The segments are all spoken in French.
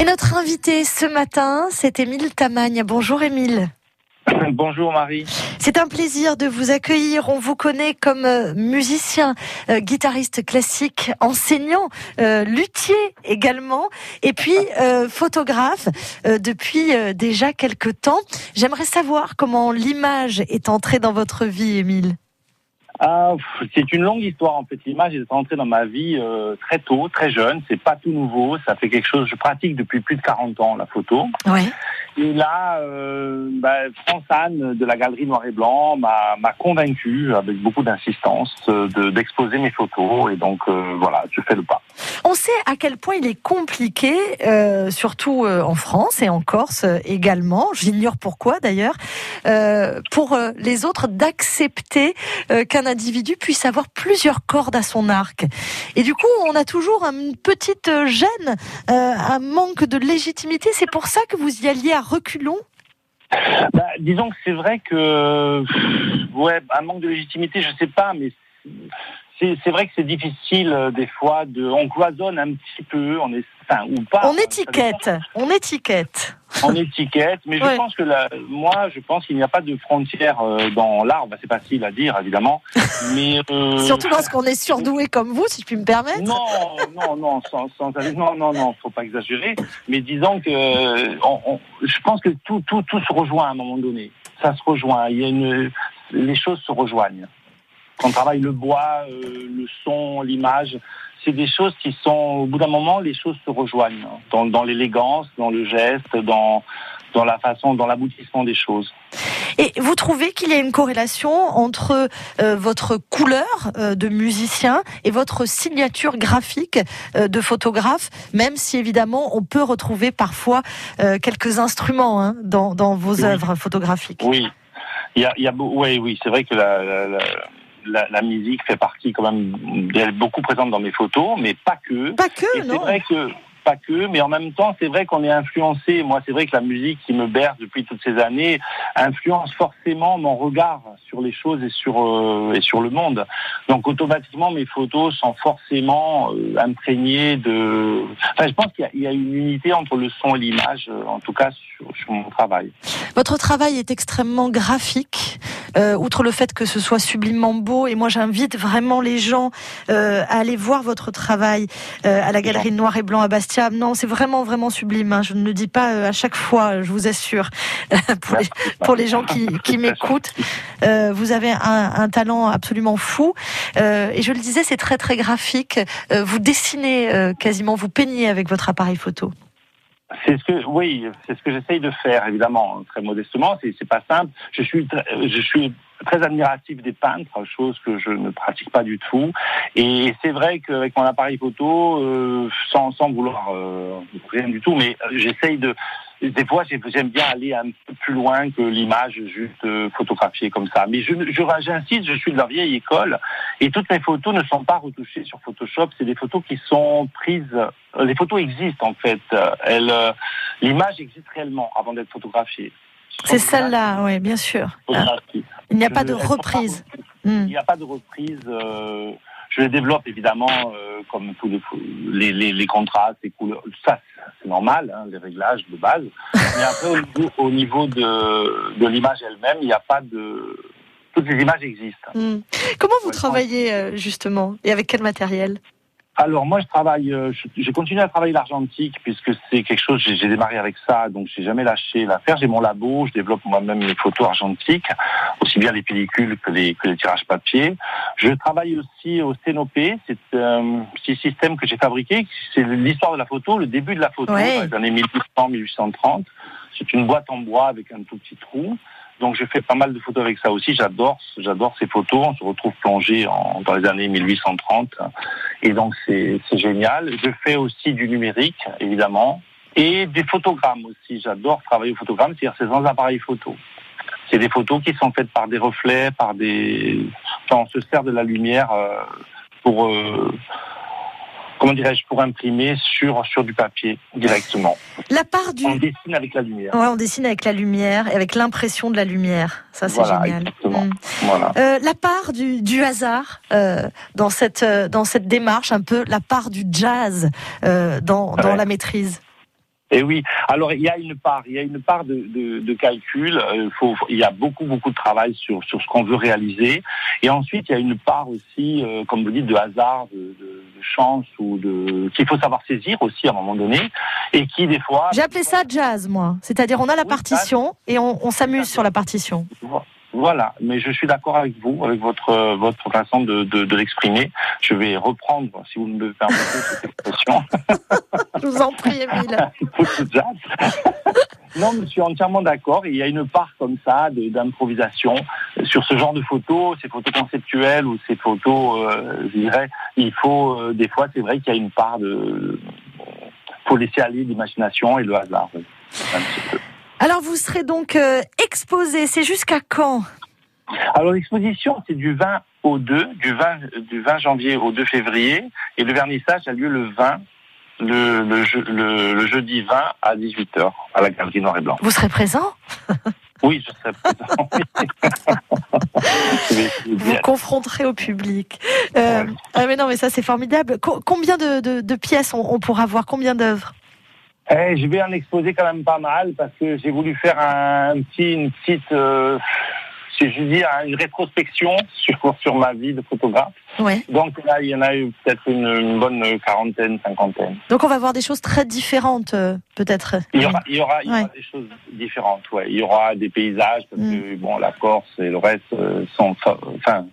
Et notre invité ce matin, c'est Émile Tamagne. Bonjour Émile. Bonjour Marie. C'est un plaisir de vous accueillir. On vous connaît comme euh, musicien, euh, guitariste classique, enseignant, euh, luthier également, et puis photographe depuis déjà quelques temps. J'aimerais savoir comment l'image est entrée dans votre vie, Émile. Ah, c'est une longue histoire en fait. L'image est entrée dans ma vie très tôt, très jeune. C'est pas tout nouveau. Ça fait quelque chose. Je pratique depuis plus de 40 ans la photo. Ouais. Et là, euh, bah, Anne de la galerie Noir et Blanc m'a convaincu, avec beaucoup d'insistance, d'exposer mes photos. Et donc, euh, voilà, je fais le pas. On sait à quel point il est compliqué, euh, surtout euh, en France et en Corse également, j'ignore pourquoi d'ailleurs, pour les autres d'accepter qu'un individu puisse avoir plusieurs cordes à son arc. Et du coup, on a toujours une petite gêne, un manque de légitimité. C'est pour ça que vous y alliez à reculons. Bah, disons que c'est vrai que, ouais, un manque de légitimité, je sais pas, mais c'est vrai que c'est difficile euh, des fois de, on cloisonne un petit peu, on est, enfin, ou pas. On étiquette, on étiquette. On étiquette, mais je pense que la, moi, je pense qu'il n'y a pas de frontière euh, dans l'art. Bah, c'est facile à dire, évidemment, mais euh, surtout lorsqu'on est surdoué comme vous, si je puis me permettre. Non, non, non, sans, sans non, non, non, faut pas exagérer. Mais disons que, on, je pense que tout, tout, tout se rejoint à un moment donné. Ça se rejoint. Il y a une, les choses se rejoignent. Quand on travaille le bois, euh, le son, l'image, c'est des choses qui sont, au bout d'un moment, les choses se rejoignent dans, dans l'élégance, dans le geste, dans, dans la façon, dans l'aboutissement des choses. Et vous trouvez qu'il y a une corrélation entre euh, votre couleur euh, de musicien et votre signature graphique de photographe, même si évidemment on peut retrouver parfois quelques instruments hein, dans, dans, vos œuvres photographiques. Oui, il y a, il y a oui, oui, c'est vrai que la, la la, musique fait partie quand même, elle est beaucoup présente dans mes photos, mais pas que. Pas que, non. C'est vrai que pas que, mais en même temps, c'est vrai qu'on est influencé. Moi, c'est vrai que la musique qui me berce depuis toutes ces années influence forcément mon regard sur les choses et sur euh, et sur le monde. Donc, automatiquement, mes photos sont forcément euh, imprégnées de. Enfin, je pense qu'il y, a une unité entre le son et l'image, euh, en tout cas sur, sur, mon travail. Votre travail est extrêmement graphique. Outre le fait que ce soit sublimement beau, et moi j'invite vraiment les gens à aller voir votre travail à la Galerie Noir et Blanc à Bastia non, c'est vraiment, vraiment sublime. Hein. Je ne le dis pas euh, à chaque fois, je vous assure. pour, les, gens qui, m'écoutent, euh, vous avez un, talent absolument fou. Euh, et je le disais, c'est très, très graphique. vous dessinez quasiment, vous peignez avec votre appareil photo. C'est ce que, oui, c'est ce que j'essaye de faire, évidemment, très modestement. C'est, pas simple. Je suis, je suis très admiratif des peintres, chose que je ne pratique pas du tout. Et c'est vrai qu'avec mon appareil photo, euh, sans, sans vouloir euh, rien du tout, mais j'essaye de des fois, j'aime bien aller un peu plus loin que l'image juste euh, photographiée comme ça. Mais je, j'insiste, je suis de la vieille école et toutes mes photos ne sont pas retouchées sur Photoshop. C'est des photos qui sont prises. Euh, les photos existent en fait. Elles, euh, l'image existe réellement avant d'être photographiée. C'est celle-là, oui, bien sûr. Il n'y a pas de reprise. Il n'y a pas de reprise. je les développe évidemment comme tous les, les, les, contrastes, les couleurs. Ça, c'est normal, hein, les réglages de base. Mais après, au niveau, de, de l'image elle-même, il n'y a pas de. Toutes les images existent. Hmm. Comment vous travaillez euh, justement et avec quel matériel? Alors moi je travaille, euh, j'ai continué à travailler l'argentique puisque c'est quelque chose, j'ai démarré avec ça, donc j'ai jamais lâché l'affaire. J'ai mon labo, je développe moi-même les photos argentiques, aussi bien les pellicules que les, que les tirages papier. Je travaille aussi au Sténopé, c'est un petit système que j'ai fabriqué, c'est l'histoire de la photo, le début de la photo, dans les années 1800-1830. C'est une boîte en bois avec un tout petit trou. Donc j'ai fait pas mal de photos avec ça aussi. J'adore, j'adore ces photos. On se retrouve plongé en, dans les années 1830, et donc c'est génial. Je fais aussi du numérique, évidemment, et des photogrammes aussi. J'adore travailler au photogramme, c'est-à-dire c'est sans appareil photo. C'est des photos qui sont faites par des reflets, par des. Enfin, on se sert de la lumière euh, pour euh, comment dirais-je, pour imprimer sur, sur du papier directement. La part du... On dessine avec la lumière. Ouais, on dessine avec la lumière et avec l'impression de la lumière. Ça, c'est génial. Exactement. Mm. Voilà. Euh, la part du, du hasard euh, dans, cette, euh, dans cette démarche, un peu la part du jazz euh, dans, dans la maîtrise. Et oui. Alors il y a une part, il y a une part de, de, de calcul. Euh, faut, il y a beaucoup beaucoup de travail sur sur ce qu'on veut réaliser. Et ensuite il y a une part aussi, euh, comme vous dites, de hasard, de, de, chance ou de qu'il faut savoir saisir aussi à un moment donné, et qui des fois. J'ai appelé ça jazz moi. C'est-à-dire on a la partition et on, on s'amuse sur la partition. Voilà, mais je suis d'accord avec vous, avec votre votre façon de, de, de l'exprimer. Je vais reprendre, si vous me permettez, cette expression. je vous en prie, Émile. non, je suis entièrement d'accord. Il y a une part comme ça d'improvisation sur ce genre de photos, ces photos conceptuelles ou ces photos, euh, je dirais, il faut euh, des fois, c'est vrai qu'il y a une part de, faut laisser aller l'imagination et le hasard. Un petit peu. Alors vous serez donc euh, exposé, c'est jusqu'à quand? Alors l'exposition c'est du 20 au 2, du 20, du 20 janvier au 2 février, et le vernissage a lieu le 20, le, le, le, jeudi 20 à 18h à la Galerie Noir et Blanc. Vous serez présent? Oui, je serai présent. vous confronterez au public. Euh, ouais. ah mais non, mais ça c'est formidable. Co combien de, de, de pièces on, on pourra voir? Combien d'œuvres? Eh, je vais en exposer quand même pas mal parce que j'ai voulu faire un, petit, une petite, euh, si je dis, une rétrospection sur, sur ma vie de photographe. Ouais. Donc là, il y en a eu peut-être une, une, bonne quarantaine, cinquantaine. Donc on va voir des choses très différentes, euh, peut-être. Il y aura, il y aura, il y aura ouais. des choses différentes, ouais. Il y aura des paysages parce mm. que bon, la Corse et le reste euh, sont, enfin,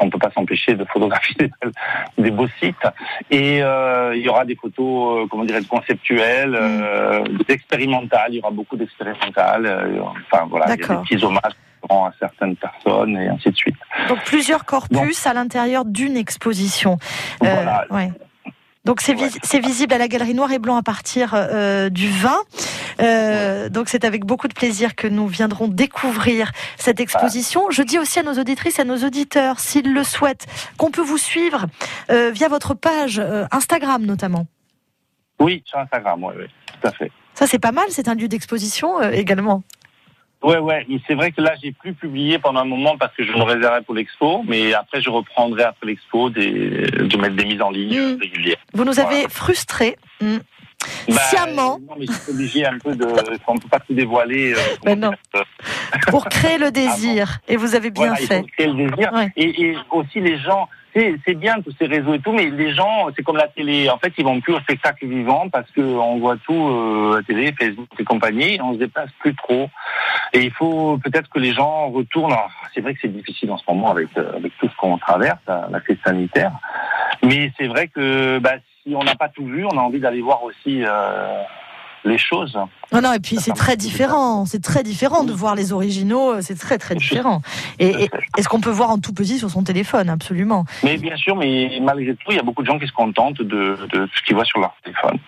on ne peut pas s'empêcher de photographier des, des, beaux sites. Et euh, il y aura des photos, euh, comment dirais conceptuelles, euh, expérimentales. Il y aura beaucoup d'expérimentales. Enfin voilà, il y a des petits hommages à certaines personnes et ainsi de suite. Donc plusieurs corpus Donc, à l'intérieur d'une exposition. Voilà. Ouais. Donc c'est vis ouais. visible à la Galerie Noir et Blanc à partir euh, du 20. Euh, donc c'est avec beaucoup de plaisir que nous viendrons découvrir cette exposition. Je dis aussi à nos auditrices à nos auditeurs, s'ils le souhaitent, qu'on peut vous suivre euh, via votre page euh, Instagram notamment. Oui, sur Instagram, oui, oui, tout à fait. Ça c'est pas mal, c'est un lieu d'exposition également. Ouais, ouais. C'est vrai que là, j'ai plus publié pendant un moment parce que je me réservais pour l'expo, mais après, je reprendrai après l'expo des, de mettre des mises en ligne mmh. régulières. Vous nous avez frustrés. Mmh. Bah, Sciemment. Non, mais je suis obligé un peu de. On ne peut pas tout dévoiler. Euh, mais non. pour créer le désir. Et vous avez bien voilà, fait. Pour créer le désir. Ouais. Et, et aussi, les gens c'est bien tous ces réseaux et tout, mais les gens, c'est comme la télé. En fait, ils vont plus au spectacle vivant parce que on voit tout euh, la télé, Facebook et compagnie. on se déplace plus trop. Et il faut peut-être que les gens retournent. C'est vrai que c'est difficile en ce moment avec euh, avec tout ce qu'on traverse, la, la crise sanitaire. Mais c'est vrai que bah, si on n'a pas tout vu, on a envie d'aller voir aussi. Euh, les choses. Non, non, et puis c'est très différent. C'est très différent de voir les originaux. C'est très, très différent. Et, et est-ce qu'on peut voir en tout petit sur son téléphone? Absolument. Mais bien sûr, mais malgré tout, il y a beaucoup de gens qui se contentent de, de ce qu'ils voient sur leur téléphone.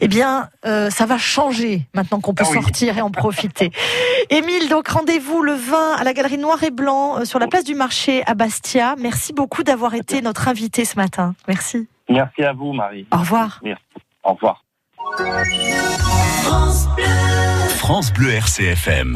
Eh bien, euh, ça va changer maintenant qu'on peut ah oui. sortir et en profiter. Émile, donc rendez-vous le 20 à la Galerie Noir et Blanc euh, sur la place du marché à Bastia. Merci beaucoup d'avoir été notre invité ce matin. Merci. Merci à vous, Marie. Au revoir. Merci. Au revoir. France Bleu. France Bleu RCFM.